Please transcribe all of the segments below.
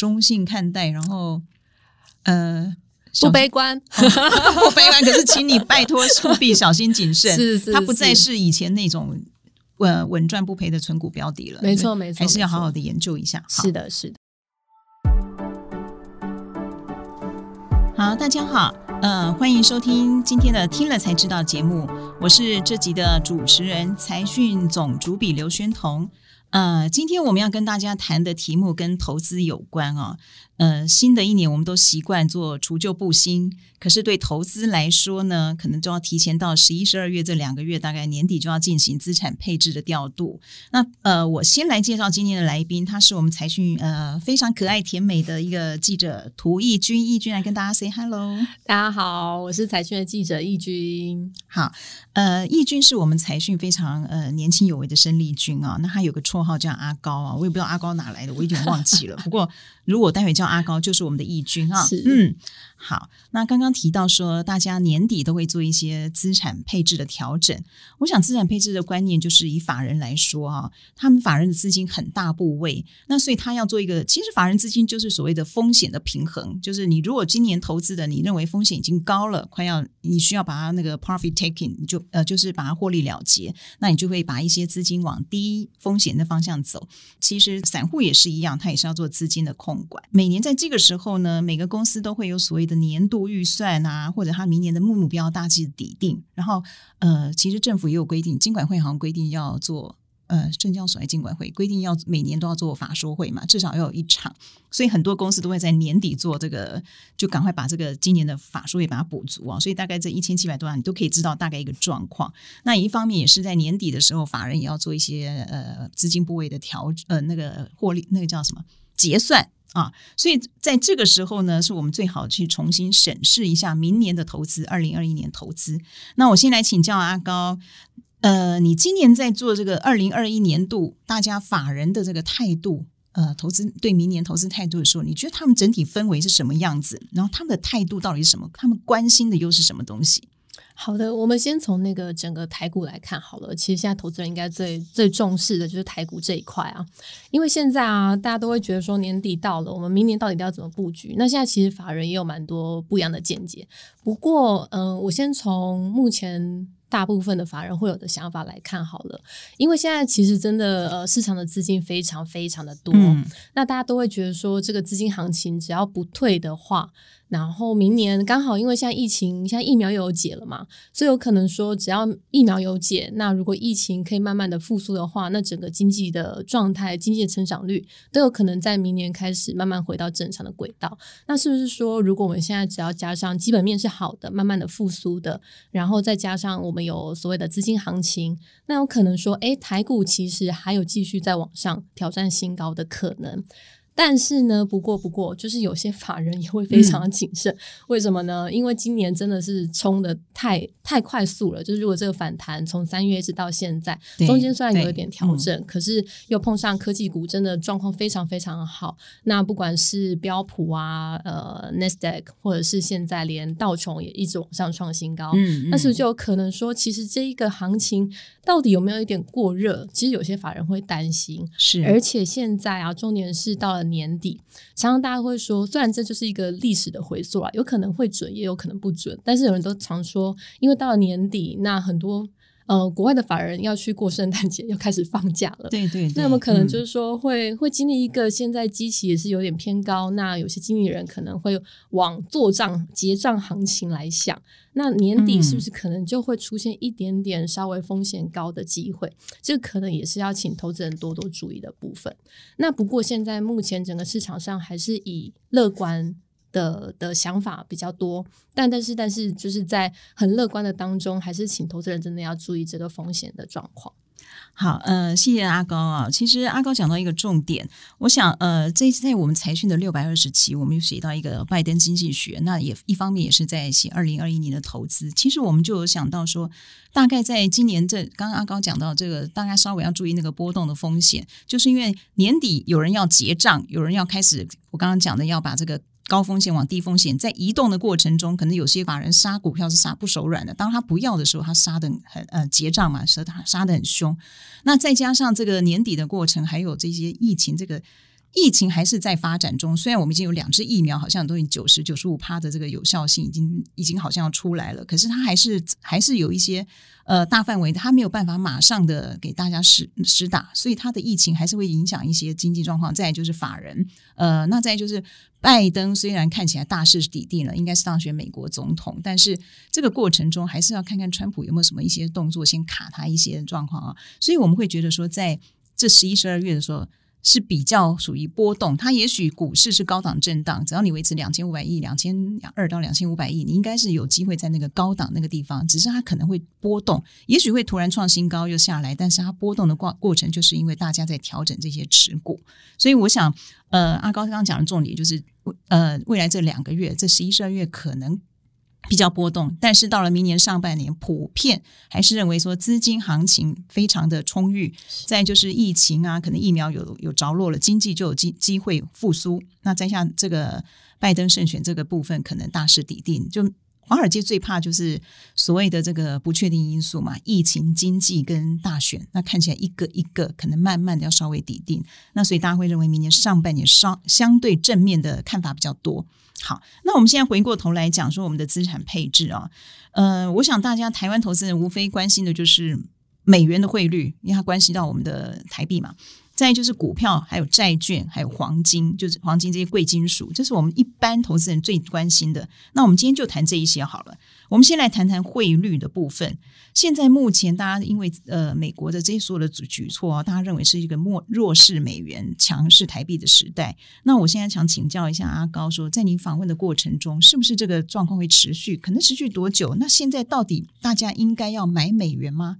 中性看待，然后呃不悲观，不悲观。可是，请你拜托务必小心谨慎，是是，它不再是以前那种稳稳赚不赔的存股标的了。没错没错，还是要好好的研究一下。是的，是的。好，大家好，呃，欢迎收听今天的《听了才知道》节目，我是这集的主持人财讯总主笔刘宣彤。呃，今天我们要跟大家谈的题目跟投资有关啊。呃，新的一年我们都习惯做除旧布新，可是对投资来说呢，可能就要提前到十一、十二月这两个月，大概年底就要进行资产配置的调度。那呃，我先来介绍今天的来宾，他是我们财讯呃非常可爱甜美的一个记者涂义军，义军来跟大家 say hello。大家好，我是财讯的记者义军。好，呃，义军是我们财讯非常呃年轻有为的生力军啊。那他有个绰号叫阿高啊，我也不知道阿高哪来的，我有点忘记了。不过如果待会叫阿高就是我们的义军啊，嗯，好。那刚刚提到说，大家年底都会做一些资产配置的调整。我想资产配置的观念就是以法人来说啊，他们法人的资金很大部位，那所以他要做一个，其实法人资金就是所谓的风险的平衡，就是你如果今年投资的，你认为风险已经高了，快要你需要把它那个 profit taking 就呃就是把它获利了结，那你就会把一些资金往低风险的方向走。其实散户也是一样，他也是要做资金的控管。每年在这个时候呢，每个公司都会有所谓的年度预算啊，或者他明年的目目标大致底定。然后，呃，其实政府也有规定，金管会好像规定要做，呃，证交所还金管会规定要每年都要做法说会嘛，至少要有一场。所以很多公司都会在年底做这个，就赶快把这个今年的法说会把它补足啊。所以大概这一千七百多万，你都可以知道大概一个状况。那一方面也是在年底的时候，法人也要做一些呃资金部位的调，呃，那个获利，那个叫什么结算。啊，所以在这个时候呢，是我们最好去重新审视一下明年的投资，二零二一年投资。那我先来请教阿高，呃，你今年在做这个二零二一年度大家法人的这个态度，呃，投资对明年投资态度的时候，你觉得他们整体氛围是什么样子？然后他们的态度到底是什么？他们关心的又是什么东西？好的，我们先从那个整个台股来看好了。其实现在投资人应该最最重视的就是台股这一块啊，因为现在啊，大家都会觉得说年底到了，我们明年到底要怎么布局？那现在其实法人也有蛮多不一样的见解。不过，嗯，我先从目前大部分的法人会有的想法来看好了，因为现在其实真的呃市场的资金非常非常的多，那大家都会觉得说这个资金行情只要不退的话。然后明年刚好，因为现在疫情，现在疫苗又有解了嘛，所以有可能说，只要疫苗有解，那如果疫情可以慢慢的复苏的话，那整个经济的状态、经济的成长率都有可能在明年开始慢慢回到正常的轨道。那是不是说，如果我们现在只要加上基本面是好的，慢慢的复苏的，然后再加上我们有所谓的资金行情，那有可能说，哎，台股其实还有继续在往上挑战新高的可能。但是呢，不过不过，就是有些法人也会非常的谨慎。为什么呢？因为今年真的是冲的太太快速了。就是如果这个反弹从三月一直到现在，中间虽然有一点调整，可是又碰上科技股真的状况非常非常好。那不管是标普啊、呃 n e s d a q 或者是现在连道琼也一直往上创新高，那是不是就有可能说，其实这一个行情到底有没有一点过热？其实有些法人会担心。是，而且现在啊，重点是到年底，常常大家会说，虽然这就是一个历史的回溯啊，有可能会准，也有可能不准。但是有人都常说，因为到了年底，那很多呃国外的法人要去过圣诞节，要开始放假了。对对，那么可能就是说会会经历一个现在机器也是有点偏高，那有些经理人可能会往做账结账行情来想。那年底是不是可能就会出现一点点稍微风险高的机会？这可能也是要请投资人多多注意的部分。那不过现在目前整个市场上还是以乐观的的想法比较多，但但是但是就是在很乐观的当中，还是请投资人真的要注意这个风险的状况。好，呃，谢谢阿高啊。其实阿高讲到一个重点，我想，呃，这一次在我们财讯的六百二十期，我们又写到一个拜登经济学，那也一方面也是在写二零二一年的投资。其实我们就有想到说，大概在今年这，刚刚阿高讲到这个，大家稍微要注意那个波动的风险，就是因为年底有人要结账，有人要开始，我刚刚讲的要把这个。高风险往低风险，在移动的过程中，可能有些法人杀股票是杀不手软的。当他不要的时候，他杀的很呃结账嘛，杀他杀的很凶。那再加上这个年底的过程，还有这些疫情，这个疫情还是在发展中，虽然我们已经有两支疫苗，好像都已经九十九十五趴的这个有效性已经已经好像要出来了，可是它还是还是有一些呃大范围，它没有办法马上的给大家实实打，所以它的疫情还是会影响一些经济状况。再就是法人，呃，那再就是拜登虽然看起来大势已定了，应该是当选美国总统，但是这个过程中还是要看看川普有没有什么一些动作，先卡他一些状况啊。所以我们会觉得说，在这十一、十二月的时候。是比较属于波动，它也许股市是高档震荡，只要你维持两千五百亿、两千二到两千五百亿，你应该是有机会在那个高档那个地方，只是它可能会波动，也许会突然创新高又下来，但是它波动的过过程就是因为大家在调整这些持股，所以我想，呃，阿高刚刚讲的重点就是，呃，未来这两个月，这十一、十二月可能。比较波动，但是到了明年上半年，普遍还是认为说资金行情非常的充裕。再就是疫情啊，可能疫苗有有着落了，经济就有机机会复苏。那再像这个拜登胜选这个部分，可能大势已定。就华尔街最怕就是所谓的这个不确定因素嘛，疫情、经济跟大选，那看起来一个一个可能慢慢的要稍微抵定。那所以大家会认为明年上半年稍相对正面的看法比较多。好，那我们现在回过头来讲说我们的资产配置啊，呃，我想大家台湾投资人无非关心的就是美元的汇率，因为它关系到我们的台币嘛。再就是股票，还有债券，还有黄金，就是黄金这些贵金属，这是我们一般投资人最关心的。那我们今天就谈这一些好了。我们先来谈谈汇率的部分。现在目前大家因为呃美国的这些所有的举举措，大家认为是一个弱弱势美元、强势台币的时代。那我现在想请教一下阿高，说在您访问的过程中，是不是这个状况会持续？可能持续多久？那现在到底大家应该要买美元吗？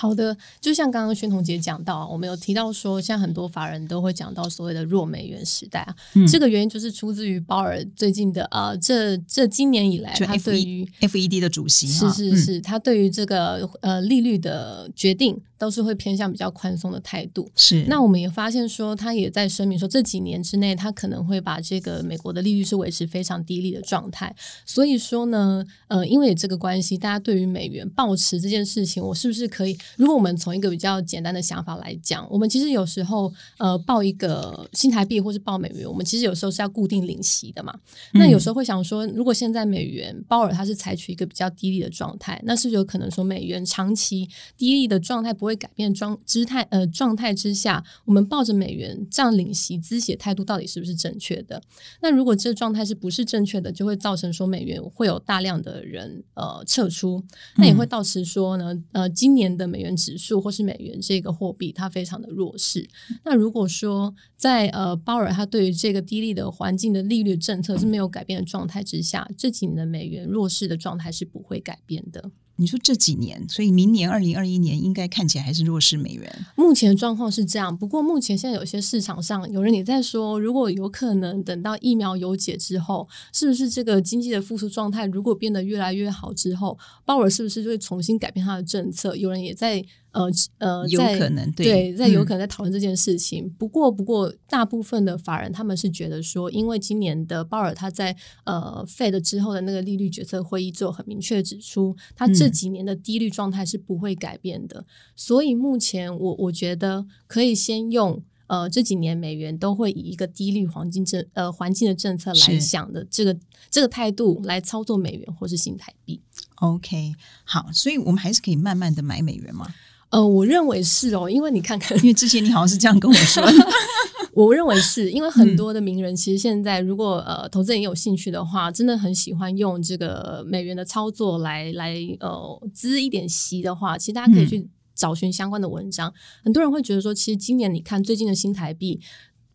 好的，就像刚刚宣彤姐讲到，我们有提到说，现在很多法人都会讲到所谓的弱美元时代啊，这个原因就是出自于鲍尔最近的啊，这这今年以来，他对于 FED 的主席是是是，他对于这个呃利率的决定都是会偏向比较宽松的态度。是，那我们也发现说，他也在声明说，这几年之内，他可能会把这个美国的利率是维持非常低利的状态。所以说呢，呃，因为这个关系，大家对于美元保持这件事情，我是不是可以？如果我们从一个比较简单的想法来讲，我们其实有时候呃报一个新台币或是报美元，我们其实有时候是要固定领息的嘛。那有时候会想说，如果现在美元鲍尔他是采取一个比较低利的状态，那是不是有可能说美元长期低利的状态不会改变状姿态呃状态之下，我们抱着美元这样领息资写态度到底是不是正确的？那如果这状态是不是正确的，就会造成说美元会有大量的人呃撤出，那也会导致说呢呃今年的美元指数或是美元这个货币，它非常的弱势。那如果说在呃鲍尔他对于这个低利的环境的利率政策是没有改变的状态之下，这几年的美元弱势的状态是不会改变的。你说这几年，所以明年二零二一年应该看起来还是弱势美元。目前状况是这样，不过目前现在有些市场上有人也在说，如果有可能等到疫苗有解之后，是不是这个经济的复苏状态如果变得越来越好之后，鲍尔是不是就会重新改变他的政策？有人也在。呃呃，有可能对，在有可能在讨论这件事情。不过，不过，大部分的法人他们是觉得说，因为今年的鲍尔他在呃 Fed 之后的那个利率决策会议就很明确指出，他这几年的低率状态是不会改变的。所以目前我我觉得可以先用呃这几年美元都会以一个低率黄金政呃环境的政策来想的这个这个态度来操作美元或是新台币。OK，好，所以我们还是可以慢慢的买美元嘛。呃，我认为是哦，因为你看看，因为之前你好像是这样跟我说，我认为是因为很多的名人其实现在如果呃投资人有兴趣的话，真的很喜欢用这个美元的操作来来呃资一点息的话，其实大家可以去找寻相关的文章。很多人会觉得说，其实今年你看最近的新台币。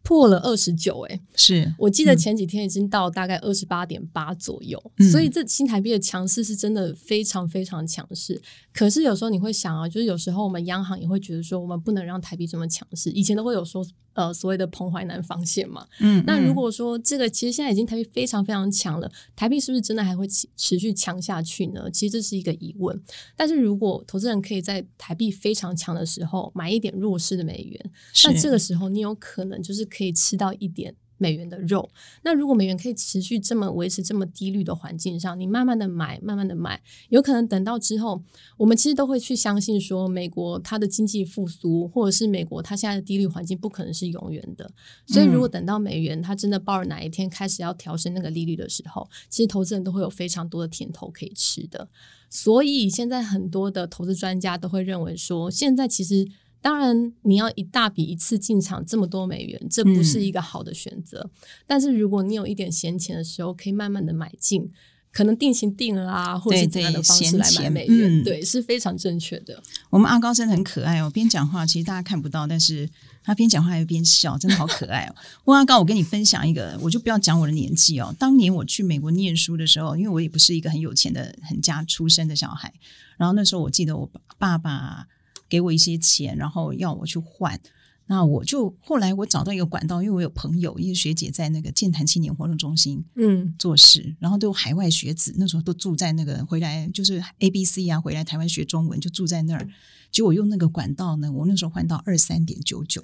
破了二十九，哎，是我记得前几天已经到大概二十八点八左右，所以这新台币的强势是真的非常非常强势。可是有时候你会想啊，就是有时候我们央行也会觉得说，我们不能让台币这么强势。以前都会有说。呃，所谓的彭淮南防线嘛，嗯，那如果说这个其实现在已经台币非常非常强了，台币是不是真的还会持续强下去呢？其实这是一个疑问。但是如果投资人可以在台币非常强的时候买一点弱势的美元，那这个时候你有可能就是可以吃到一点美元的肉。那如果美元可以持续这么维持这么低率的环境上，你慢慢的买，慢慢的买，有可能等到之后，我们其实都会去相信说，美国它的经济复苏，或者是美国它现在的低率环境不可能是永远的。所以，如果等到美元它真的抱着哪一天开始要调升那个利率的时候，其实投资人都会有非常多的甜头可以吃的。所以，现在很多的投资专家都会认为说，现在其实。当然，你要一大笔一次进场这么多美元，这不是一个好的选择。但是如果你有一点闲钱的时候，可以慢慢的买进，可能定型定了啊，或者是怎样的方式来买美元，对，是非常正确的。我们阿高真的很可爱哦，边讲话其实大家看不到，但是他边讲话还边笑，真的好可爱哦。问阿高，我跟你分享一个，我就不要讲我的年纪哦。当年我去美国念书的时候，因为我也不是一个很有钱的很家出身的小孩，然后那时候我记得我爸爸。给我一些钱，然后要我去换，那我就后来我找到一个管道，因为我有朋友，一个学姐在那个健谈青年活动中心嗯。做事，然后都有海外学子，那时候都住在那个回来就是 A B C 啊，回来台湾学中文就住在那儿，结果用那个管道呢，我那时候换到二三点九九，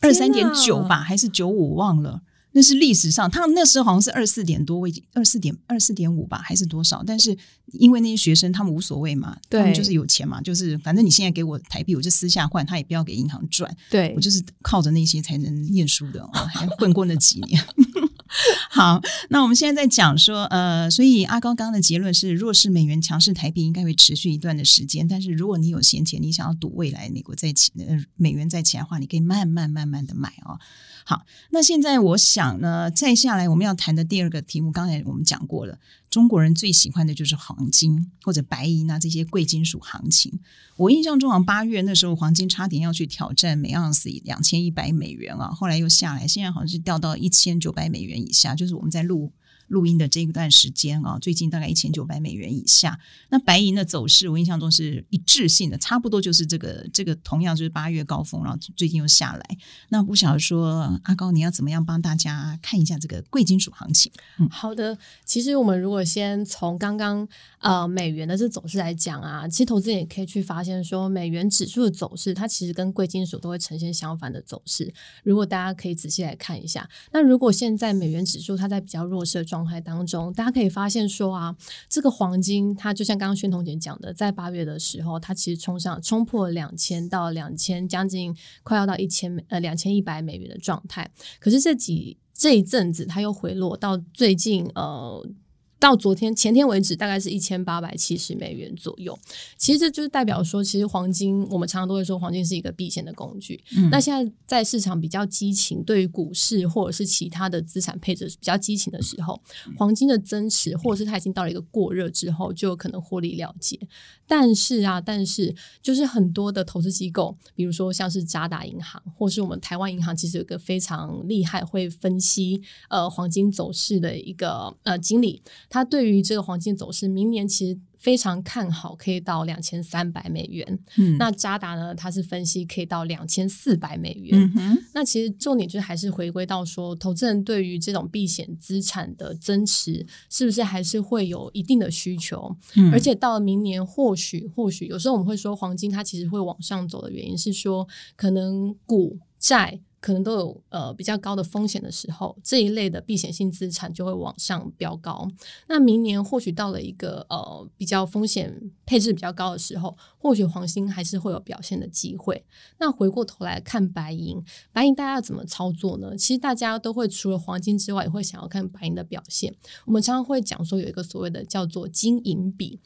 二三点九吧，还是九五忘了。那是历史上，他那时候好像是二四点多，我已经二四点二四点五吧，还是多少？但是因为那些学生他们无所谓嘛，他们就是有钱嘛，就是反正你现在给我台币，我就私下换，他也不要给银行赚。对我就是靠着那些才能念书的，还混过那几年。好，那我们现在在讲说，呃，所以阿高刚刚的结论是，弱势美元强势台币应该会持续一段的时间。但是如果你有闲钱，你想要赌未来美国在起，呃，美元在起来的话，你可以慢慢慢慢的买哦。好，那现在我想呢，再下来我们要谈的第二个题目，刚才我们讲过了，中国人最喜欢的就是黄金或者白银呐这些贵金属行情。我印象中，好像八月那时候黄金差点要去挑战每盎司两千一百美元啊，后来又下来，现在好像是掉到一千九百美元以下，就是我们在录。录音的这一段时间啊，最近大概一千九百美元以下。那白银的走势，我印象中是一致性的，差不多就是这个这个，同样就是八月高峰，然后最近又下来。那不晓得说阿高，你要怎么样帮大家看一下这个贵金属行情？嗯，好的。其实我们如果先从刚刚呃美元的这走势来讲啊，其实投资人也可以去发现说，美元指数的走势，它其实跟贵金属都会呈现相反的走势。如果大家可以仔细来看一下，那如果现在美元指数它在比较弱势的状，状态当中，大家可以发现说啊，这个黄金它就像刚刚宣彤姐讲的，在八月的时候，它其实冲上冲破两千到两千，将近快要到一千呃两千一百美元的状态。可是这几这一阵子，它又回落到最近呃。到昨天前天为止，大概是一千八百七十美元左右。其实这就是代表说，其实黄金我们常常都会说，黄金是一个避险的工具。那现在在市场比较激情，对于股市或者是其他的资产配置比较激情的时候，黄金的增持或者是它已经到了一个过热之后，就有可能获利了结。但是啊，但是就是很多的投资机构，比如说像是渣打银行，或是我们台湾银行，其实有个非常厉害会分析呃黄金走势的一个呃经理。他对于这个黄金走势，明年其实非常看好，可以到两千三百美元。嗯，那渣打呢，他是分析可以到两千四百美元。那其实重点就还是回归到说，投资人对于这种避险资产的增持，是不是还是会有一定的需求？嗯，而且到了明年，或许或许有时候我们会说，黄金它其实会往上走的原因是说，可能股债。可能都有呃比较高的风险的时候，这一类的避险性资产就会往上飙高。那明年或许到了一个呃比较风险配置比较高的时候，或许黄金还是会有表现的机会。那回过头来看白银，白银大家要怎么操作呢？其实大家都会除了黄金之外，也会想要看白银的表现。我们常常会讲说有一个所谓的叫做金银比。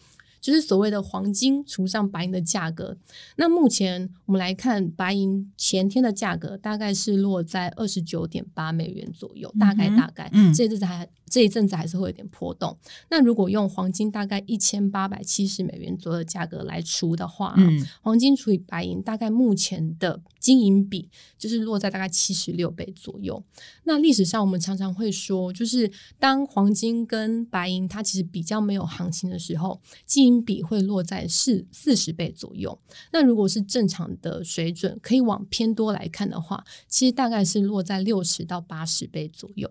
就是所谓的黄金除上白银的价格，那目前我们来看，白银前天的价格大概是落在二十九点八美元左右，大概大概，嗯，这阵子还这一阵子还是会有点波动。那如果用黄金大概一千八百七十美元左右的价格来除的话，嗯，黄金除以白银，大概目前的金银比就是落在大概七十六倍左右。那历史上我们常常会说，就是当黄金跟白银它其实比较没有行情的时候，金比会落在四四十倍左右。那如果是正常的水准，可以往偏多来看的话，其实大概是落在六十到八十倍左右。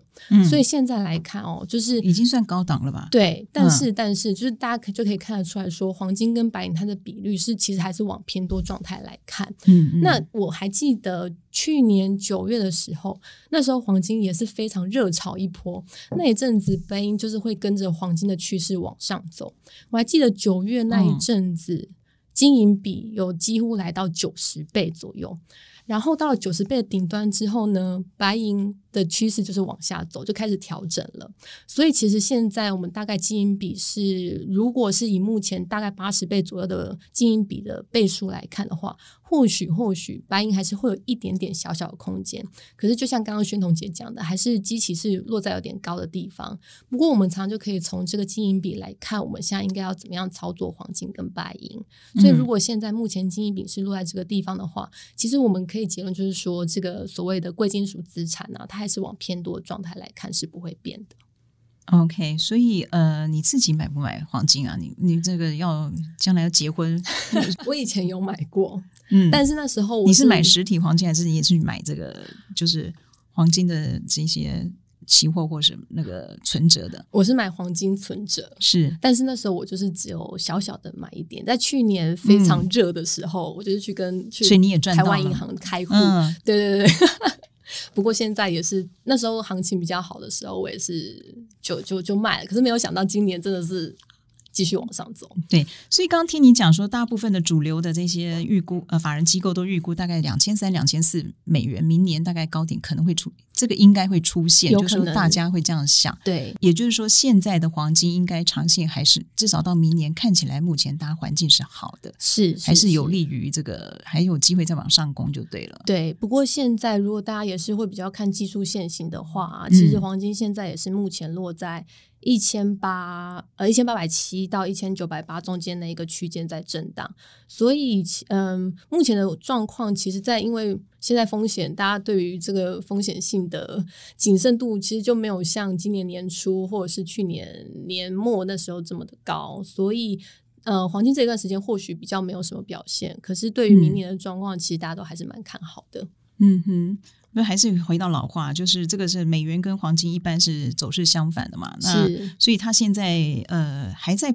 所以现在来看哦。哦，就是已经算高档了吧？对，但是但是就是大家可就可以看得出来说，黄金跟白银它的比率是其实还是往偏多状态来看。嗯，那我还记得去年九月的时候，那时候黄金也是非常热炒一波，那一阵子白银就是会跟着黄金的趋势往上走。我还记得九月那一阵子，金银比有几乎来到九十倍左右。然后到了九十倍的顶端之后呢，白银的趋势就是往下走，就开始调整了。所以其实现在我们大概金银比是，如果是以目前大概八十倍左右的金银比的倍数来看的话。或许或许白银还是会有一点点小小的空间，可是就像刚刚宣彤姐讲的，还是机器是落在有点高的地方。不过我们常常就可以从这个金银比来看，我们现在应该要怎么样操作黄金跟白银。所以如果现在目前金银比是落在这个地方的话，其实我们可以结论就是说，这个所谓的贵金属资产呢，它还是往偏多的状态来看是不会变的。OK，所以呃，你自己买不买黄金啊？你你这个要将来要结婚，我以前有买过，嗯，但是那时候你是买实体黄金，还是你也是买这个就是黄金的这些期货或是那个存折的？我是买黄金存折，是，但是那时候我就是只有小小的买一点，在去年非常热的时候，我就是去跟去，所以你也赚台湾银行开户，对对对。不过现在也是那时候行情比较好的时候，我也是就就就卖了。可是没有想到今年真的是继续往上走。对，所以刚刚听你讲说，大部分的主流的这些预估呃法人机构都预估大概两千三、两千四美元，明年大概高点可能会出。这个应该会出现，就是说大家会这样想。对，也就是说，现在的黄金应该长线还是至少到明年看起来，目前大家环境是好的，是还是有利于这个还有机会再往上攻就对了。对，不过现在如果大家也是会比较看技术线型的话，其实黄金现在也是目前落在一千八呃一千八百七到一千九百八中间的一个区间在震荡，所以嗯，目前的状况其实，在因为。现在风险，大家对于这个风险性的谨慎度，其实就没有像今年年初或者是去年年末那时候这么的高，所以呃，黄金这一段时间或许比较没有什么表现。可是对于明年的状况，其实大家都还是蛮看好的。嗯哼，那还是回到老话，就是这个是美元跟黄金一般是走势相反的嘛？那所以它现在呃还在。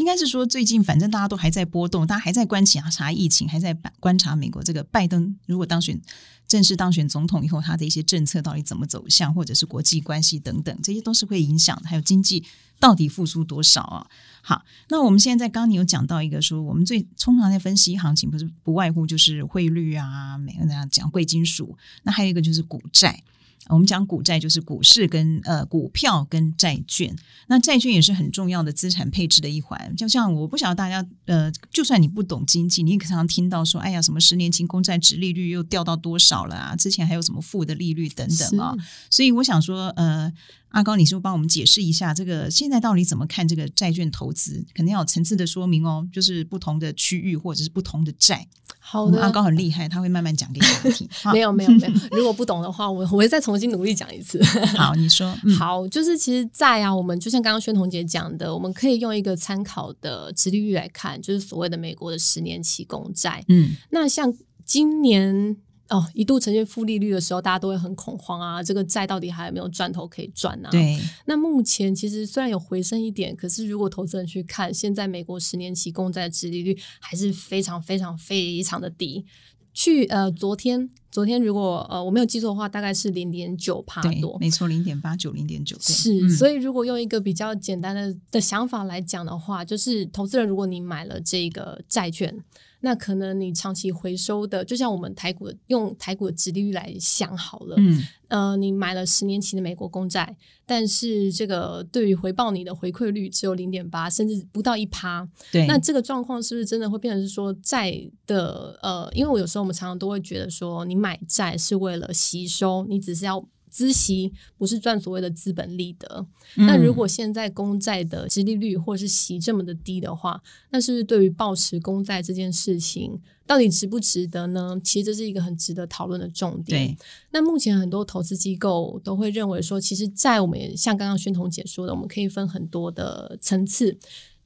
应该是说，最近反正大家都还在波动，大家还在观察疫情，还在观察美国这个拜登如果当选正式当选总统以后，他的一些政策到底怎么走向，或者是国际关系等等，这些都是会影响的。还有经济到底复苏多少啊？好，那我们现在在刚刚你有讲到一个说，我们最通常在分析行情，不是不外乎就是汇率啊，每个人讲贵金属，那还有一个就是股债。我们讲股债就是股市跟呃股票跟债券，那债券也是很重要的资产配置的一环。就像我不晓得大家呃，就算你不懂经济，你也常常听到说，哎呀，什么十年期公债值利率又掉到多少了啊？之前还有什么负的利率等等啊？所以我想说，呃。阿高，你是不是帮我们解释一下这个现在到底怎么看这个债券投资？肯定要有层次的说明哦，就是不同的区域或者是不同的债。好的，阿高很厉害，他会慢慢讲给你听。没有没有没有，如果不懂的话，我我会再重新努力讲一次。好，你说。好，就是其实在啊，我们就像刚刚宣彤姐讲的，我们可以用一个参考的殖利率来看，就是所谓的美国的十年期公债。嗯，那像今年。哦，一度呈现负利率的时候，大家都会很恐慌啊！这个债到底还有没有赚头可以赚呢？对。那目前其实虽然有回升一点，可是如果投资人去看，现在美国十年期公债的利率还是非常非常非常的低。去呃，昨天昨天如果呃我没有记错的话，大概是零点九帕多，没错，零点八九，零点九。是，所以如果用一个比较简单的的想法来讲的话，就是投资人如果你买了这个债券。那可能你长期回收的，就像我们台股用台股的殖利率来想好了，嗯，呃，你买了十年期的美国公债，但是这个对于回报你的回馈率只有零点八，甚至不到一趴，对，那这个状况是不是真的会变成是说债的呃，因为我有时候我们常常都会觉得说，你买债是为了吸收，你只是要。资息不是赚所谓的资本利得，那如果现在公债的殖利率或是息这么的低的话，那是不是对于保持公债这件事情到底值不值得呢？其实这是一个很值得讨论的重点。那目前很多投资机构都会认为说，其实债我们也像刚刚宣彤姐说的，我们可以分很多的层次。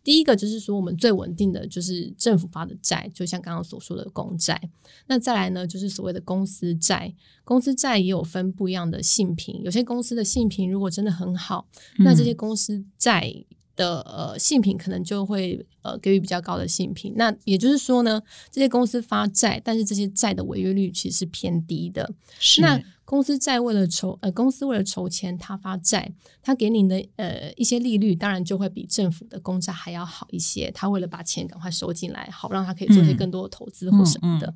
第一个就是说，我们最稳定的就是政府发的债，就像刚刚所说的公债。那再来呢，就是所谓的公司债。公司债也有分不一样的性评，有些公司的性评如果真的很好，那这些公司债的呃性评可能就会呃给予比较高的信评。那也就是说呢，这些公司发债，但是这些债的违约率其实是偏低的。是。那公司债为了筹呃，公司为了筹钱，他发债，他给你的呃一些利率，当然就会比政府的公债还要好一些。他为了把钱赶快收进来，好让他可以做些更多的投资或什么的。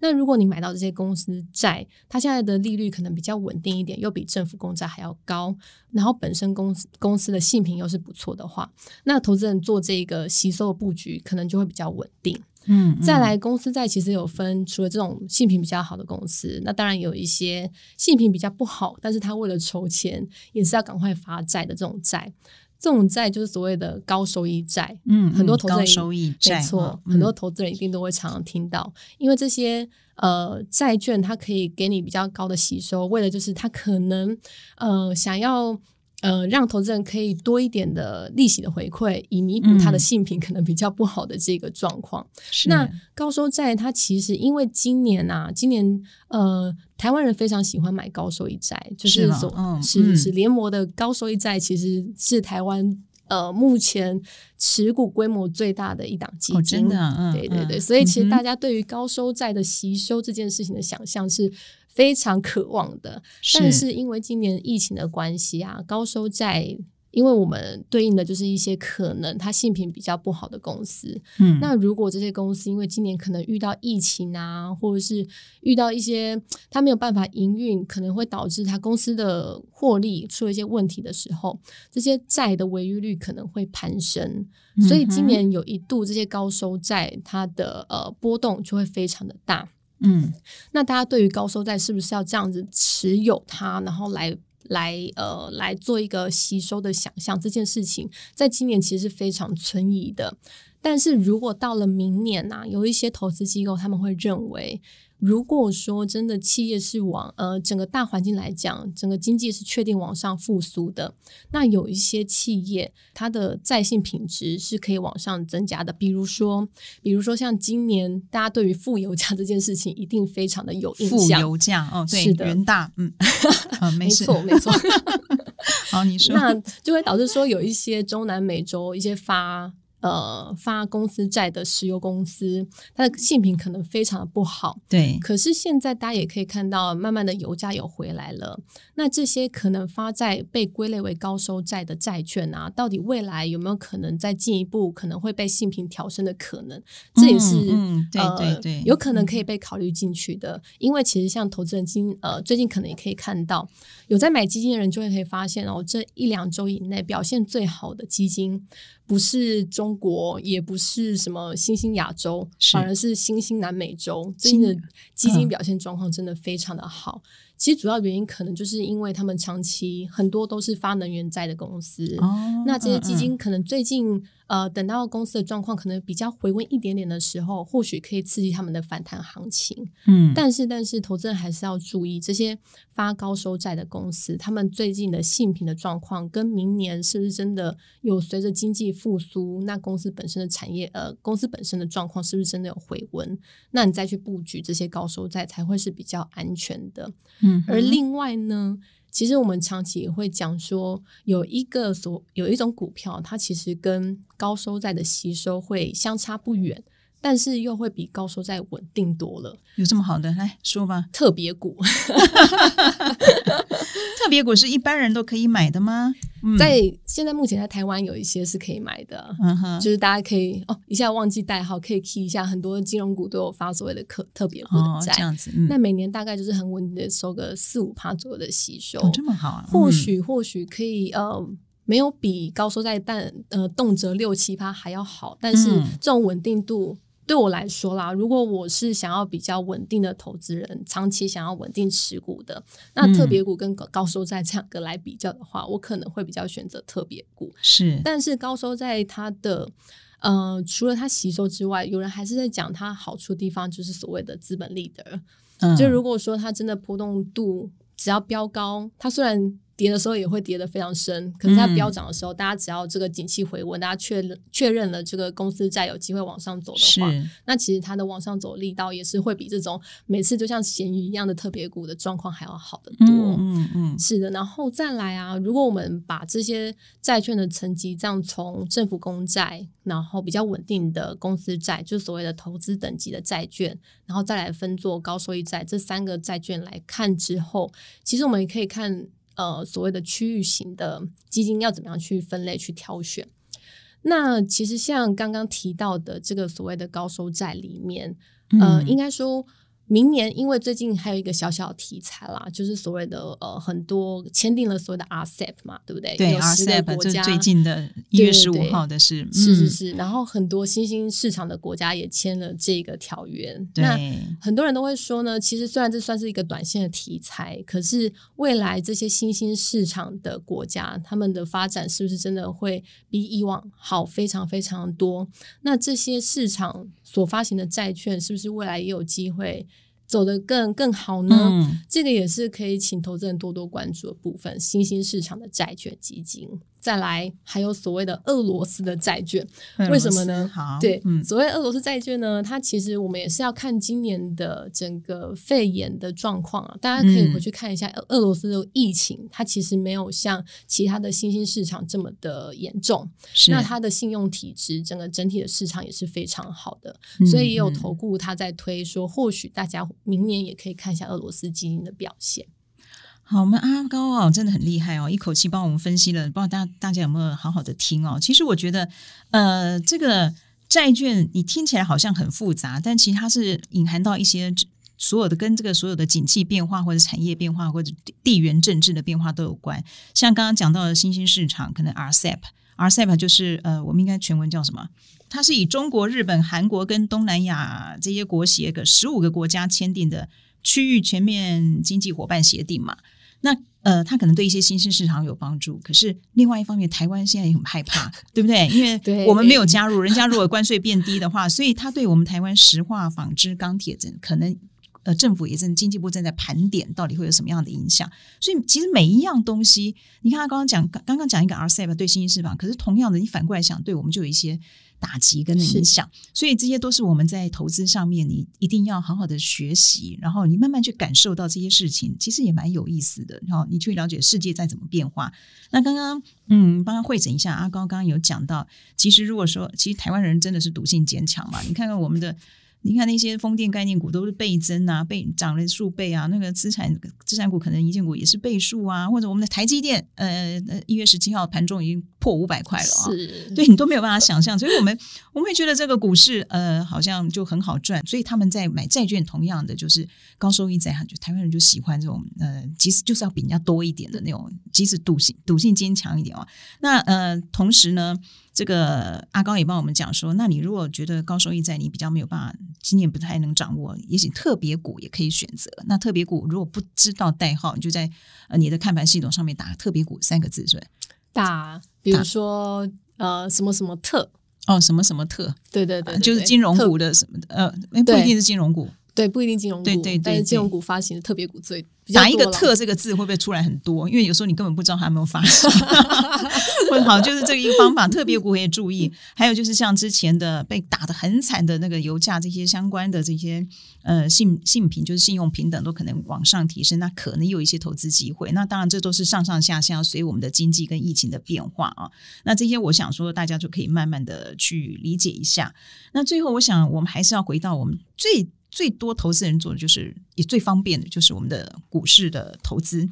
那如果你买到这些公司债，它现在的利率可能比较稳定一点，又比政府公债还要高，然后本身公司公司的信评又是不错的话，那投资人做这个吸收布局，可能就会比较稳定。嗯，再来，公司债其实有分，除了这种性品比较好的公司，那当然有一些性品比较不好，但是他为了筹钱，也是要赶快发债的这种债，这种债就是所谓的高收益债。嗯，很多投资人收益债，没错，很多投资人一定都会常常听到，因为这些呃债券它可以给你比较高的吸收，为了就是他可能呃想要。呃，让投资人可以多一点的利息的回馈，以弥补他的性品可能比较不好的这个状况。那高收债，它其实因为今年啊，今年呃，台湾人非常喜欢买高收益债，就是说，是是联摩的高收益债，其实是台湾呃目前持股规模最大的一档基金。真的，对对对，所以其实大家对于高收债的吸收这件事情的想象是。非常渴望的，但是因为今年疫情的关系啊，高收债，因为我们对应的就是一些可能它性品比较不好的公司。嗯，那如果这些公司因为今年可能遇到疫情啊，或者是遇到一些它没有办法营运，可能会导致它公司的获利出了一些问题的时候，这些债的违约率可能会攀升。所以今年有一度这些高收债它的呃波动就会非常的大。嗯，那大家对于高收债是不是要这样子持有它，然后来来呃来做一个吸收的想象？这件事情在今年其实是非常存疑的。但是如果到了明年呢，有一些投资机构他们会认为。如果说真的企业是往呃整个大环境来讲，整个经济是确定往上复苏的，那有一些企业它的在线品质是可以往上增加的。比如说，比如说像今年大家对于负油价这件事情一定非常的有印象。负油价哦，对，是的，元大，嗯，没错，没错。好，你说，那就会导致说有一些中南美洲一些发。呃，发公司债的石油公司，它的性品可能非常的不好。对，可是现在大家也可以看到，慢慢的油价有回来了。那这些可能发债被归类为高收债的债券啊，到底未来有没有可能再进一步可能会被性品调升的可能？这也是对对对，有可能可以被考虑进去的。因为其实像投资人今呃最近可能也可以看到，有在买基金的人就会可以发现哦，这一两周以内表现最好的基金。不是中国，也不是什么新兴亚洲，反而是新兴南美洲。最近的基金表现状况真的非常的好。其实主要原因可能就是因为他们长期很多都是发能源债的公司，那这些基金可能最近呃等到公司的状况可能比较回温一点点的时候，或许可以刺激他们的反弹行情。嗯，但是但是投资人还是要注意这些发高收债的公司，他们最近的性品的状况跟明年是不是真的有随着经济复苏，那公司本身的产业呃公司本身的状况是不是真的有回温？那你再去布局这些高收债才会是比较安全的。而另外呢，其实我们长期也会讲说，有一个所有一种股票，它其实跟高收债的吸收会相差不远。但是又会比高收债稳定多了，有这么好的来说吧？特别股，特别股是一般人都可以买的吗？在现在目前在台湾有一些是可以买的，嗯哼，就是大家可以哦，一下忘记代号可以 key 一下，很多金融股都有发所谓的特特别股的债，这样子。那每年大概就是很稳定的收个四五趴左右的吸收，这么好啊？或许或许可以呃。没有比高收债但呃动辄六七趴还要好，但是这种稳定度对我来说啦，如果我是想要比较稳定的投资人，长期想要稳定持股的，那特别股跟高收债这两个来比较的话，我可能会比较选择特别股。是，但是高收债它的呃除了它吸收之外，有人还是在讲它好处的地方，就是所谓的资本利得。就如果说它真的波动度只要飙高，它虽然跌的时候也会跌得非常深，可是它飙涨的时候，大家只要这个景气回温，大家确认确认了这个公司债有机会往上走的话，那其实它的往上走力道也是会比这种每次就像咸鱼一样的特别股的状况还要好得多。嗯嗯，是的。然后再来啊，如果我们把这些债券的层级这样从政府公债，然后比较稳定的公司债，就所谓的投资等级的债券，然后再来分做高收益债这三个债券来看之后，其实我们也可以看。呃，所谓的区域型的基金要怎么样去分类去挑选？那其实像刚刚提到的这个所谓的高收债里面，呃，应该说。明年，因为最近还有一个小小题材啦，就是所谓的呃，很多签订了所谓的 RCEP 嘛，对不对？对，RCEP 就是最近的一月十五号的事，是是是。然后很多新兴市场的国家也签了这个条约。那很多人都会说呢，其实虽然这算是一个短线的题材，可是未来这些新兴市场的国家，他们的发展是不是真的会比以往好非常非常多？那这些市场所发行的债券，是不是未来也有机会？走得更更好呢？这个也是可以请投资人多多关注的部分，新兴市场的债券基金。再来，还有所谓的俄罗斯的债券，为什么呢？对，所谓俄罗斯债券呢，它其实我们也是要看今年的整个肺炎的状况啊。大家可以回去看一下俄罗斯的疫情，它其实没有像其他的新兴市场这么的严重。那它的信用体质，整个整体的市场也是非常好的，所以也有投顾他在推说，或许大家明年也可以看一下俄罗斯基金的表现。好，我们阿高哦，真的很厉害哦，一口气帮我们分析了，不知道大大家有没有好好的听哦？其实我觉得，呃，这个债券你听起来好像很复杂，但其实它是隐含到一些所有的跟这个所有的景气变化或者产业变化或者地缘政治的变化都有关。像刚刚讲到的新兴市场，可能 RCEP，RCEP 就是呃，我们应该全文叫什么？它是以中国、日本、韩国跟东南亚这些国协个十五个国家签订的区域全面经济伙伴协定嘛。那呃，它可能对一些新兴市场有帮助，可是另外一方面，台湾现在也很害怕，对不对？因为我们没有加入，人家如果关税变低的话，所以它对我们台湾石化、纺织、钢铁等可能呃，政府也正经济部正在盘点，到底会有什么样的影响。所以其实每一样东西，你看他刚刚讲，刚刚讲一个 RCEP 对新兴市场，可是同样的，你反过来想，对我们就有一些。打击跟影响，所以这些都是我们在投资上面，你一定要好好的学习，然后你慢慢去感受到这些事情，其实也蛮有意思的。然后你去了解世界在怎么变化。那刚刚嗯，帮他会诊一下，阿高刚刚有讲到，其实如果说，其实台湾人真的是赌性坚强嘛？你看看我们的。你看那些风电概念股都是倍增啊，倍涨了数倍啊，那个资产资产股可能一件股也是倍数啊，或者我们的台积电，呃呃，一月十七号盘中已经破五百块了啊，对你都没有办法想象，所以我们我们会觉得这个股市呃好像就很好赚，所以他们在买债券，同样的就是高收益债，就台湾人就喜欢这种呃，即使就是要比人家多一点的那种，即使赌性赌性坚强一点啊。那呃，同时呢。这个阿高也帮我们讲说，那你如果觉得高收益债你比较没有办法，今年不太能掌握，也许特别股也可以选择。那特别股如果不知道代号，你就在呃你的看盘系统上面打“特别股”三个字，是吧？打，比如说呃什么什么特哦，什么什么特，对对对，就是金融股的什么的，呃，不一定是金融股。对，不一定金融股，对对对，但是金融股发行的特别股最打一个“特”这个字会不会出来很多？因为有时候你根本不知道它有没有发行。或者好，就是这一个方法，特别我也注意。还有就是像之前的被打的很惨的那个油价，这些相关的这些呃信信品，就是信用平等都可能往上提升，那可能有一些投资机会。那当然，这都是上上下下随我们的经济跟疫情的变化啊。那这些我想说，大家就可以慢慢的去理解一下。那最后，我想我们还是要回到我们最。最多投资人做的就是也最方便的，就是我们的股市的投资。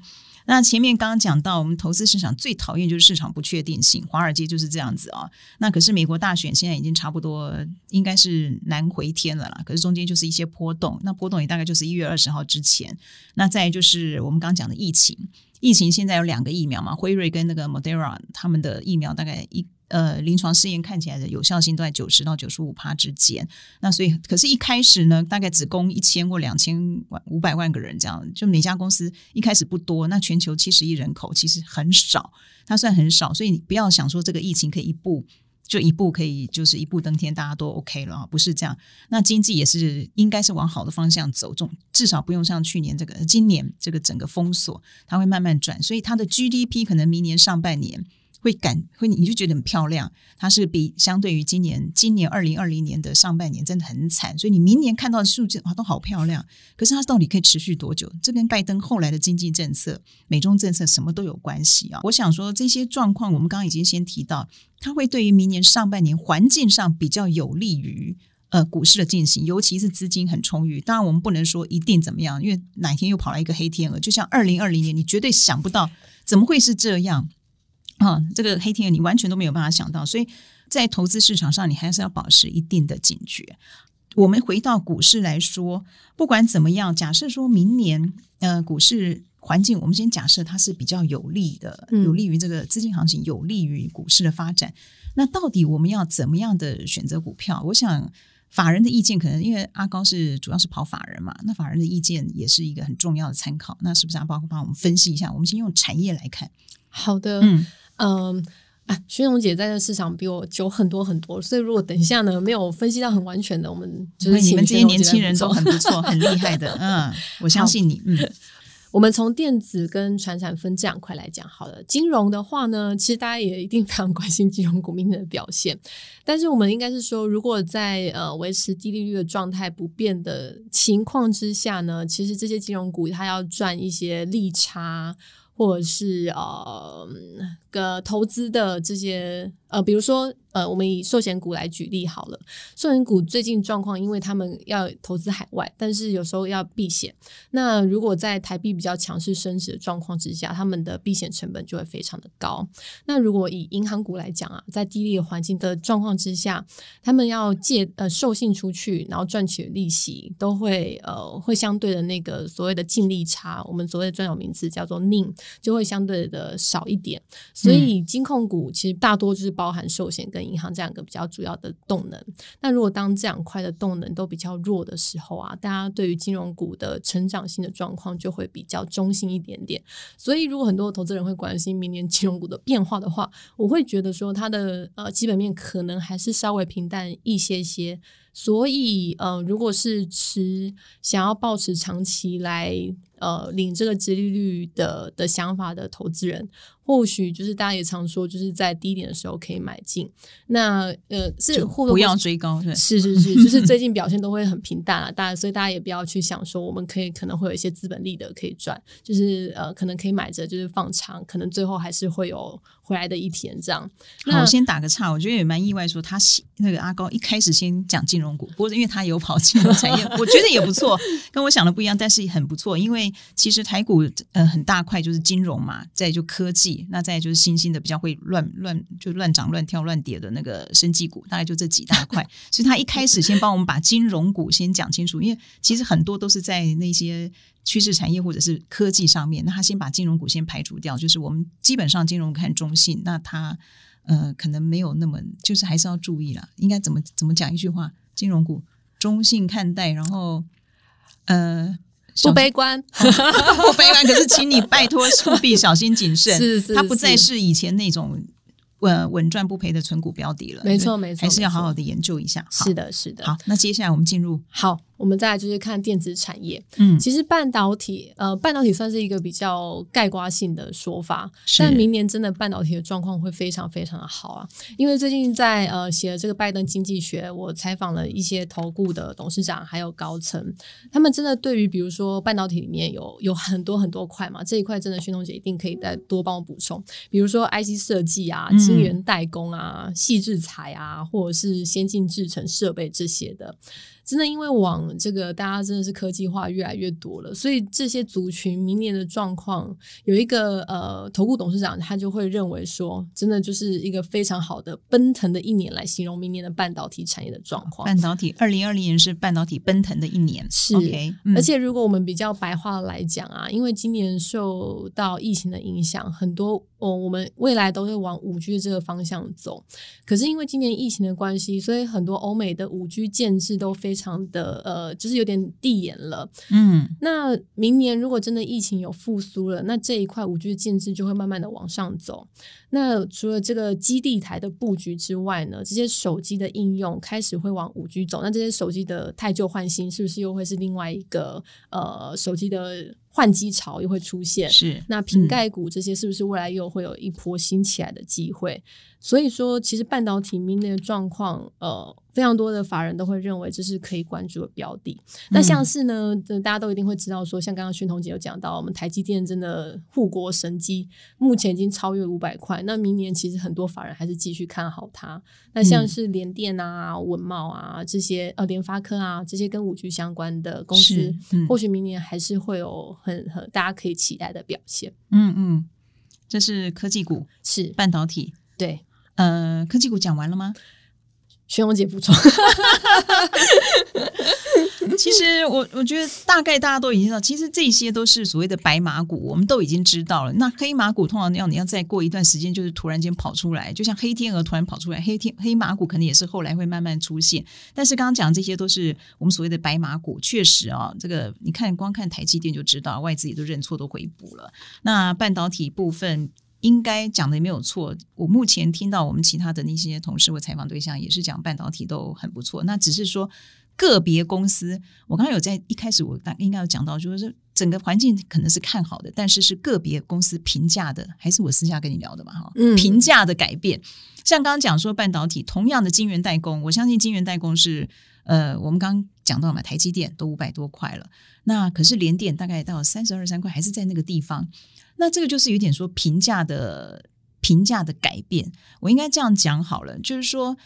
那前面刚刚讲到，我们投资市场最讨厌就是市场不确定性，华尔街就是这样子啊。那可是美国大选现在已经差不多应该是难回天了啦，可是中间就是一些波动，那波动也大概就是一月二十号之前。那再就是我们刚讲的疫情，疫情现在有两个疫苗嘛，辉瑞跟那个 Moderna 他们的疫苗大概一。呃，临床试验看起来的有效性都在九十到九十五趴之间。那所以，可是一开始呢，大概只供一千或两千万五百万个人这样，就每家公司一开始不多。那全球七十亿人口其实很少，它算很少，所以你不要想说这个疫情可以一步就一步可以就是一步登天，大家都 OK 了啊，不是这样。那经济也是应该是往好的方向走，中至少不用像去年这个今年这个整个封锁，它会慢慢转，所以它的 GDP 可能明年上半年。会感会你就觉得很漂亮，它是比相对于今年今年二零二零年的上半年真的很惨，所以你明年看到的数字哇都好漂亮，可是它到底可以持续多久？这跟拜登后来的经济政策、美中政策什么都有关系啊！我想说这些状况，我们刚刚已经先提到，它会对于明年上半年环境上比较有利于呃股市的进行，尤其是资金很充裕。当然我们不能说一定怎么样，因为哪天又跑来一个黑天鹅，就像二零二零年，你绝对想不到怎么会是这样。啊，这个黑天鹅你完全都没有办法想到，所以在投资市场上，你还是要保持一定的警觉。我们回到股市来说，不管怎么样，假设说明年呃股市环境，我们先假设它是比较有利的，有利于这个资金行情，有利于股市的发展。那到底我们要怎么样的选择股票？我想法人的意见可能因为阿高是主要是跑法人嘛，那法人的意见也是一个很重要的参考。那是不是阿包帮我们分析一下？我们先用产业来看。好的，嗯。嗯啊，徐荣姐在这市场比我久很多很多，所以如果等一下呢没有分析到很完全的，我们就是你们这些年轻人都很不错，很厉害的，嗯，我相信你。嗯，我们从电子跟传产分这两块来讲好了。金融的话呢，其实大家也一定非常关心金融股明天的表现，但是我们应该是说，如果在呃维持低利率的状态不变的情况之下呢，其实这些金融股它要赚一些利差。或者是呃个投资的这些呃，比如说。呃，我们以寿险股来举例好了。寿险股最近状况，因为他们要投资海外，但是有时候要避险。那如果在台币比较强势升值的状况之下，他们的避险成本就会非常的高。那如果以银行股来讲啊，在低利环境的状况之下，他们要借呃授信出去，然后赚取利息，都会呃会相对的那个所谓的净利差，我们所谓的专有名词叫做 NIM，就会相对的少一点。所以金控股其实大多就是包含寿险跟银行这两个比较主要的动能，那如果当这两块的动能都比较弱的时候啊，大家对于金融股的成长性的状况就会比较中性一点点。所以，如果很多投资人会关心明年金融股的变化的话，我会觉得说它的呃基本面可能还是稍微平淡一些些。所以，呃，如果是持想要保持长期来呃领这个直利率的的想法的投资人。或许就是大家也常说，就是在低点的时候可以买进。那呃，是不要追高，是是是，就是最近表现都会很平淡啊。大家所以大家也不要去想说，我们可以可能会有一些资本利得可以赚，就是呃，可能可以买着就是放长，可能最后还是会有回来的一天这样。那我先打个岔，我觉得也蛮意外，说他那个阿高一开始先讲金融股，不过因为他有跑金融产业，我觉得也不错，跟我想的不一样，但是很不错。因为其实台股呃很大块就是金融嘛，再就科技。那再就是新兴的比较会乱乱就乱涨乱跳乱跌的那个生技股，大概就这几大块。所以他一开始先帮我们把金融股先讲清楚，因为其实很多都是在那些趋势产业或者是科技上面。那他先把金融股先排除掉，就是我们基本上金融看中性，那他呃可能没有那么就是还是要注意了。应该怎么怎么讲一句话？金融股中性看待，然后呃。不悲观，不悲观。可是，请你拜托务必小心谨慎。是是，它不再是以前那种稳稳赚不赔的存股标的了。没错没错，还是要好好的研究一下。是的是的。好，那接下来我们进入好。我们再来就是看电子产业，嗯，其实半导体，呃，半导体算是一个比较概括性的说法，但明年真的半导体的状况会非常非常的好啊，因为最近在呃写了这个拜登经济学，我采访了一些投顾的董事长还有高层，他们真的对于比如说半导体里面有有很多很多块嘛，这一块真的薛彤姐一定可以再多帮我补充，比如说 IC 设计啊、晶圆代工啊、细制材啊，或者是先进制程设备这些的。真的，因为往这个大家真的是科技化越来越多了，所以这些族群明年的状况，有一个呃，投顾董事长他就会认为说，真的就是一个非常好的奔腾的一年来形容明年的半导体产业的状况。半导体二零二零年是半导体奔腾的一年，是。而且如果我们比较白话来讲啊，因为今年受到疫情的影响，很多。哦，我们未来都会往五 G 这个方向走，可是因为今年疫情的关系，所以很多欧美的五 G 建制都非常的呃呃，就是有点递延了。嗯，那明年如果真的疫情有复苏了，那这一块五 G 的建制就会慢慢的往上走。那除了这个基地台的布局之外呢，这些手机的应用开始会往五 G 走。那这些手机的太旧换新，是不是又会是另外一个呃手机的换机潮又会出现？是。那瓶盖股这些是不是未来又会有一波新起来的机会？所以说，其实半导体明年的状况，呃，非常多的法人都会认为这是可以关注的标的。那像是呢，大家都一定会知道说，像刚刚宣彤姐有讲到，我们台积电真的护国神机，目前已经超越五百块。那明年其实很多法人还是继续看好它。那像是联电啊、文茂啊这些，呃，联发科啊这些跟五 G 相关的公司，或许明年还是会有很很大家可以期待的表现。嗯嗯，这是科技股，是半导体，对。呃，科技股讲完了吗？徐荣杰补充。其实我我觉得大概大家都已经知道，其实这些都是所谓的白马股，我们都已经知道了。那黑马股通常要你要再过一段时间，就是突然间跑出来，就像黑天鹅突然跑出来，黑天黑马股可能也是后来会慢慢出现。但是刚刚讲这些都是我们所谓的白马股，确实啊，这个你看光看台积电就知道，外资也都认错都回补了。那半导体部分。应该讲的也没有错。我目前听到我们其他的那些同事或采访对象也是讲半导体都很不错。那只是说个别公司，我刚刚有在一开始我大应该有讲到，就是整个环境可能是看好的，但是是个别公司评价的，还是我私下跟你聊的嘛？哈，评价的改变。像刚刚讲说半导体，同样的晶圆代工，我相信晶圆代工是呃，我们刚刚讲到嘛，台积电都五百多块了，那可是联电大概到三十二三块，还是在那个地方。那这个就是有点说评价的评价的改变，我应该这样讲好了，就是说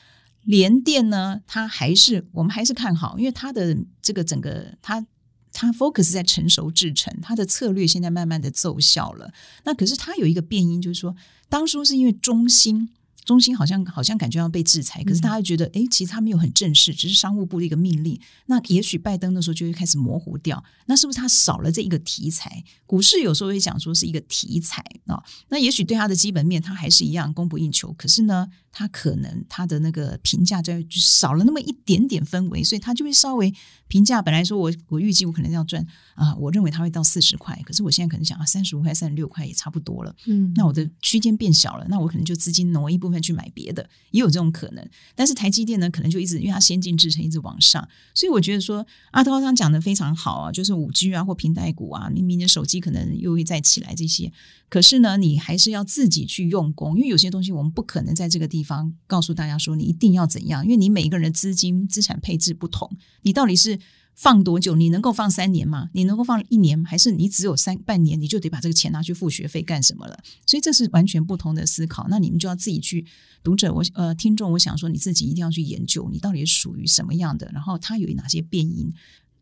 联电呢，它还是我们还是看好，因为它的这个整个它它 focus 在成熟制程，它的策略现在慢慢的奏效了。那可是它有一个变因，就是说当初是因为中兴。中心好像好像感觉要被制裁，可是大家觉得，哎，其实他没有很正式，只是商务部的一个命令。那也许拜登那时候就会开始模糊掉，那是不是他少了这一个题材？股市有时候会讲说是一个题材啊，那也许对它的基本面，它还是一样供不应求。可是呢？它可能他的那个评价在就少了那么一点点氛围，所以他就会稍微评价。本来说我我预计我可能要赚啊，我认为他会到四十块，可是我现在可能想啊，三十五块、三十六块也差不多了。嗯，那我的区间变小了，那我可能就资金挪一部分去买别的，也有这种可能。但是台积电呢，可能就一直因为它先进制程一直往上，所以我觉得说阿涛刚讲的非常好啊，就是五 G 啊或平台股啊，明明年手机可能又会再起来这些。可是呢，你还是要自己去用功，因为有些东西我们不可能在这个地方方告诉大家说你一定要怎样，因为你每一个人的资金资产配置不同，你到底是放多久？你能够放三年吗？你能够放一年，还是你只有三半年，你就得把这个钱拿去付学费干什么了？所以这是完全不同的思考。那你们就要自己去，读者我呃听众，我想说你自己一定要去研究，你到底属于什么样的，然后它有哪些变因。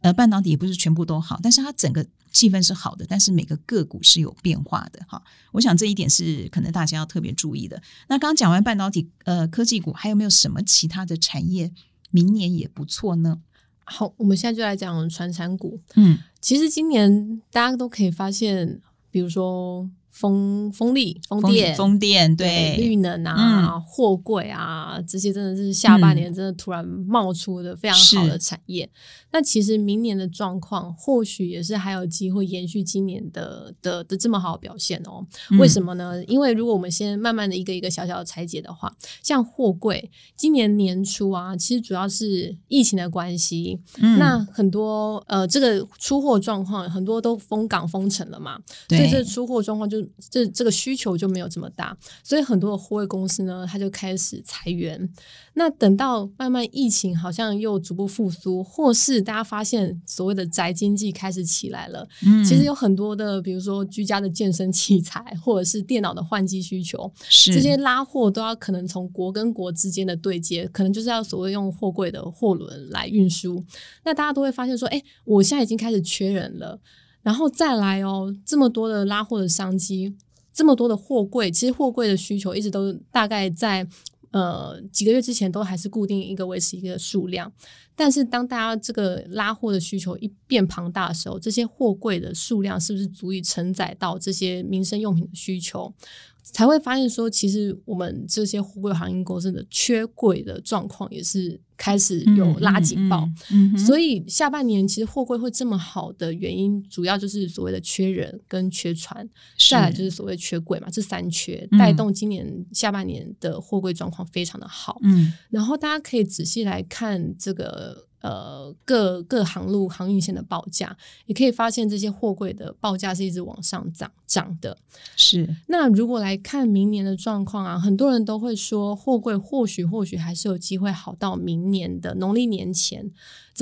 呃，半导体也不是全部都好，但是它整个气氛是好的，但是每个个股是有变化的哈。我想这一点是可能大家要特别注意的。那刚刚讲完半导体，呃，科技股还有没有什么其他的产业明年也不错呢？好，我们现在就来讲传产股。嗯，其实今年大家都可以发现，比如说。风风力、风电、风电对绿能啊、货柜啊，这些真的是下半年真的突然冒出的非常好的产业。那其实明年的状况或许也是还有机会延续今年的的的这么好的表现哦。为什么呢？因为如果我们先慢慢的一个一个小小的拆解的话，像货柜今年年初啊，其实主要是疫情的关系，那很多呃这个出货状况很多都封港封城了嘛，所以这出货状况就。这这个需求就没有这么大，所以很多的货柜公司呢，它就开始裁员。那等到慢慢疫情好像又逐步复苏，或是大家发现所谓的宅经济开始起来了，嗯，其实有很多的，比如说居家的健身器材，或者是电脑的换机需求，是这些拉货都要可能从国跟国之间的对接，可能就是要所谓用货柜的货轮来运输。那大家都会发现说，哎，我现在已经开始缺人了。然后再来哦，这么多的拉货的商机，这么多的货柜，其实货柜的需求一直都大概在呃几个月之前都还是固定一个维持一个数量，但是当大家这个拉货的需求一变庞大的时候，这些货柜的数量是不是足以承载到这些民生用品的需求？才会发现说，其实我们这些货柜航运公司的缺柜的状况也是开始有拉警报。所以下半年其实货柜会这么好的原因，主要就是所谓的缺人跟缺船，再来就是所谓缺柜嘛，这三缺带动今年下半年的货柜状况非常的好。嗯，然后大家可以仔细来看这个。呃，各各航路航运线的报价，也可以发现这些货柜的报价是一直往上涨涨的。是，那如果来看明年的状况啊，很多人都会说，货柜或许或许还是有机会好到明年的农历年前。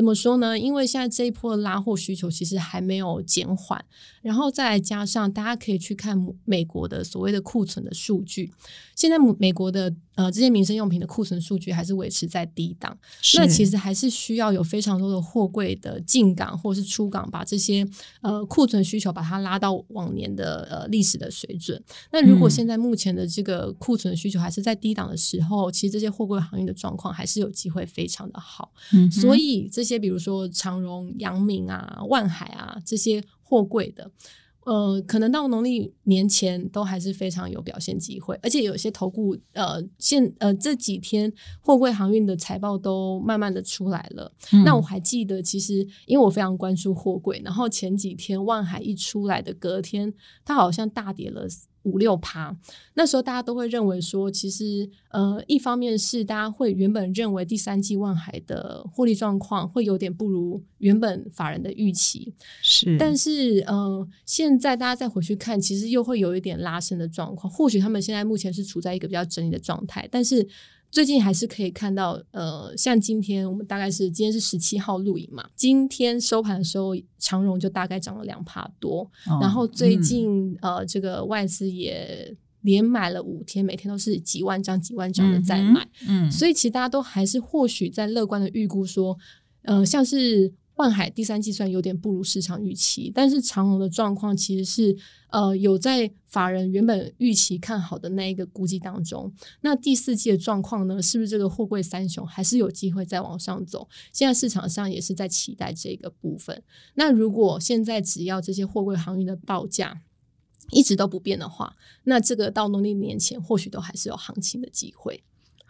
怎么说呢？因为现在这一波的拉货需求其实还没有减缓，然后再加上大家可以去看美国的所谓的库存的数据，现在美国的呃这些民生用品的库存数据还是维持在低档，那其实还是需要有非常多的货柜的进港或是出港，把这些呃库存需求把它拉到往年的呃历史的水准。那如果现在目前的这个库存需求还是在低档的时候，其实这些货柜行业的状况还是有机会非常的好，所以。这些比如说长荣、阳明啊、万海啊这些货柜的，呃，可能到农历年前都还是非常有表现机会，而且有些投顾呃现呃这几天货柜航运的财报都慢慢的出来了。那我还记得，其实因为我非常关注货柜，然后前几天万海一出来的隔天，它好像大跌了。五六趴，那时候大家都会认为说，其实呃，一方面是大家会原本认为第三季万海的获利状况会有点不如原本法人的预期，是，但是呃，现在大家再回去看，其实又会有一点拉升的状况。或许他们现在目前是处在一个比较整理的状态，但是。最近还是可以看到，呃，像今天我们大概是今天是十七号录影嘛，今天收盘的时候，长荣就大概涨了两帕多，然后最近呃，这个外资也连买了五天，每天都是几万张、几万张的在买，嗯，所以其实大家都还是或许在乐观的预估说，呃，像是。万海第三季算有点不如市场预期，但是长荣的状况其实是呃有在法人原本预期看好的那一个估计当中。那第四季的状况呢？是不是这个货柜三雄还是有机会再往上走？现在市场上也是在期待这个部分。那如果现在只要这些货柜航运的报价一直都不变的话，那这个到农历年前或许都还是有行情的机会。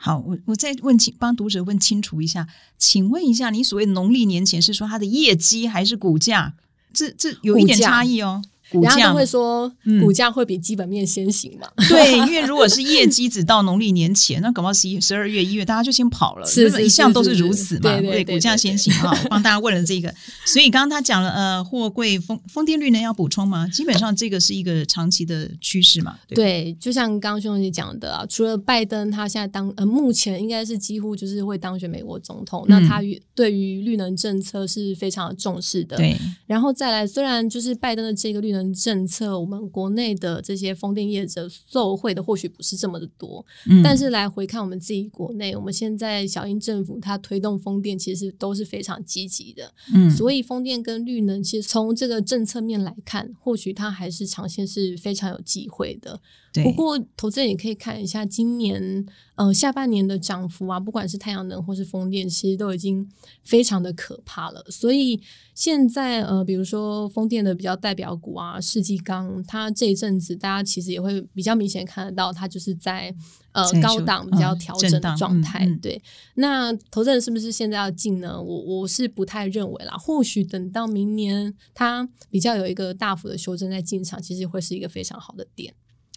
好，我我再问清，帮读者问清楚一下，请问一下，你所谓农历年前是说它的业绩还是股价？这这有一点差异哦。股价会说，股价会比基本面先行嘛？对，因为如果是业绩只到农历年前，那搞不好十一、十二月、一月大家就先跑了，是一向都是如此嘛。对，股价先行啊，帮大家问了这个。所以刚刚他讲了，呃，货柜封封电率呢要补充吗？基本上这个是一个长期的趋势嘛。对，就像刚刚兄弟讲的啊，除了拜登他现在当呃目前应该是几乎就是会当选美国总统，那他对于绿能政策是非常重视的。对，然后再来，虽然就是拜登的这个绿能政策。我们国内的这些风电业者受惠的或许不是这么的多，但是来回看我们自己国内，我们现在小英政府它推动风电其实都是非常积极的，嗯，所以风电跟绿能其实从这个政策面来看，或许它还是长线是非常有机会的。不过，投资人也可以看一下今年呃下半年的涨幅啊，不管是太阳能或是风电，其实都已经非常的可怕了。所以现在呃，比如说风电的比较代表股啊，世纪钢，它这一阵子大家其实也会比较明显看得到，它就是在呃高档比较调整的状态。对，那投资人是不是现在要进呢？我我是不太认为啦。或许等到明年它比较有一个大幅的修正再进场，其实会是一个非常好的点。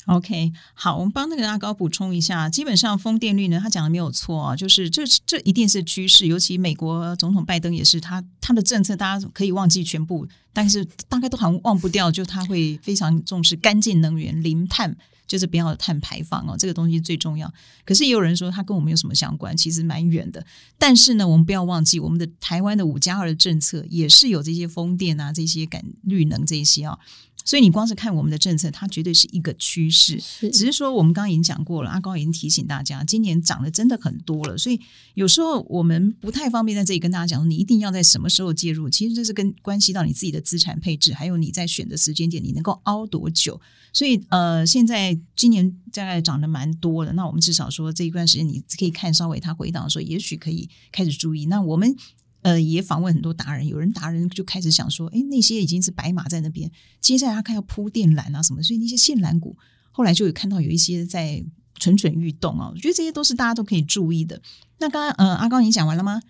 OK，好，我们帮那个阿高补充一下，基本上风电率呢，他讲的没有错啊，就是这这一定是趋势，尤其美国总统拜登也是，他他的政策大家可以忘记全部，但是大概都好像忘不掉，就他会非常重视干净能源、零碳，就是不要碳排放哦，这个东西最重要。可是也有人说他跟我们有什么相关，其实蛮远的。但是呢，我们不要忘记，我们的台湾的五加二的政策也是有这些风电啊，这些感绿能这些啊。所以你光是看我们的政策，它绝对是一个趋势。只是说我们刚刚已经讲过了，阿高已经提醒大家，今年涨的真的很多了。所以有时候我们不太方便在这里跟大家讲，你一定要在什么时候介入。其实这是跟关系到你自己的资产配置，还有你在选的时间点，你能够熬多久。所以呃，现在今年大概涨得蛮多的，那我们至少说这一段时间你可以看稍微它回档的时候，也许可以开始注意。那我们。呃，也访问很多达人，有人达人就开始想说，哎，那些已经是白马在那边，接下来他看要铺电缆啊什么，所以那些线缆股后来就有看到有一些在蠢蠢欲动啊，我觉得这些都是大家都可以注意的。那刚刚呃，阿高你讲完了吗？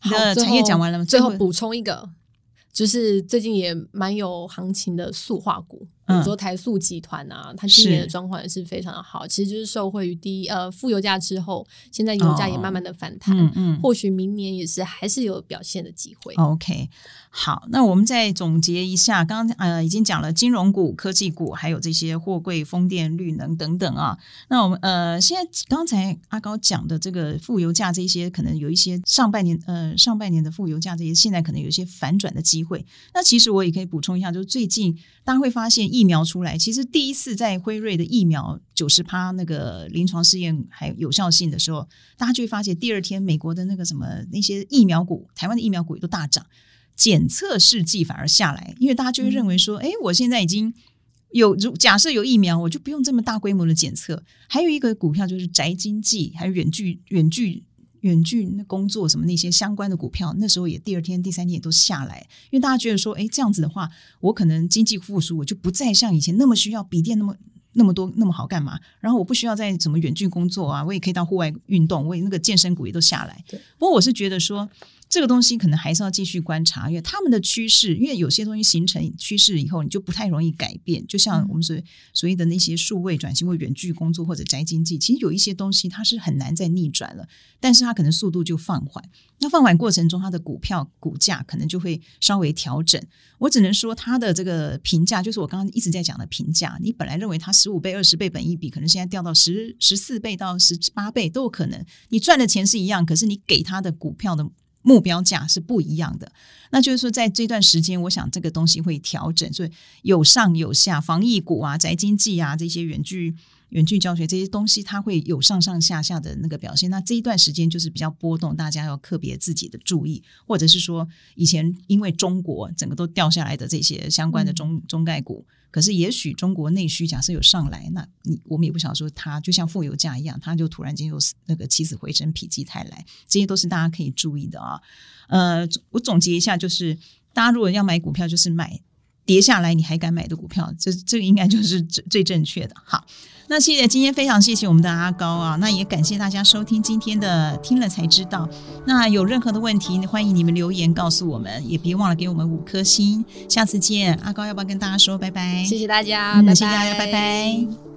好，产业讲完了吗？最后补充一个。就是最近也蛮有行情的塑化股，比如说台塑集团啊，它今年的状况也是非常的好。其实就是受惠于低呃负油价之后，现在油价也慢慢的反弹，嗯嗯，或许明年也是还是有表现的机会。OK，好，那我们再总结一下，刚刚呃已经讲了金融股、科技股，还有这些货柜、风电、绿能等等啊。那我们呃现在刚才阿高讲的这个负油价这些，可能有一些上半年呃上半年的负油价这些，现在可能有一些反转的机。机会，那其实我也可以补充一下，就是最近大家会发现疫苗出来，其实第一次在辉瑞的疫苗九十趴那个临床试验还有有效性的时候，大家就会发现第二天美国的那个什么那些疫苗股，台湾的疫苗股也都大涨，检测试剂反而下来，因为大家就会认为说，哎，我现在已经有如假设有疫苗，我就不用这么大规模的检测。还有一个股票就是宅经济，还有远距远距。远距那工作什么那些相关的股票，那时候也第二天、第三天也都下来，因为大家觉得说，哎，这样子的话，我可能经济复苏，我就不再像以前那么需要笔电那么那么多那么好干嘛？然后我不需要再怎么远距工作啊，我也可以到户外运动，我也那个健身股也都下来。不过我是觉得说。这个东西可能还是要继续观察，因为他们的趋势，因为有些东西形成趋势以后，你就不太容易改变。就像我们所所谓的那些数位转型或远距工作或者宅经济，其实有一些东西它是很难再逆转了，但是它可能速度就放缓。那放缓过程中，它的股票股价可能就会稍微调整。我只能说，它的这个评价就是我刚刚一直在讲的评价。你本来认为它十五倍、二十倍本一比，可能现在掉到十十四倍到十八倍都有可能。你赚的钱是一样，可是你给它的股票的。目标价是不一样的，那就是说，在这段时间，我想这个东西会调整，所以有上有下，防疫股啊、宅经济啊这些远距远距教学这些东西，它会有上上下下的那个表现。那这一段时间就是比较波动，大家要特别自己的注意，或者是说，以前因为中国整个都掉下来的这些相关的中中概股。可是，也许中国内需假设有上来，那你我们也不想说它就像负油价一样，它就突然间又那个起死回生、否极泰来，这些都是大家可以注意的啊。呃，我总结一下，就是大家如果要买股票，就是买跌下来你还敢买的股票，这这个应该就是最最正确的。好。那谢谢今天非常谢谢我们的阿高啊，那也感谢大家收听今天的听了才知道。那有任何的问题，欢迎你们留言告诉我们，也别忘了给我们五颗星。下次见，阿高要不要跟大家说拜拜？谢谢大家，谢谢大家，拜拜。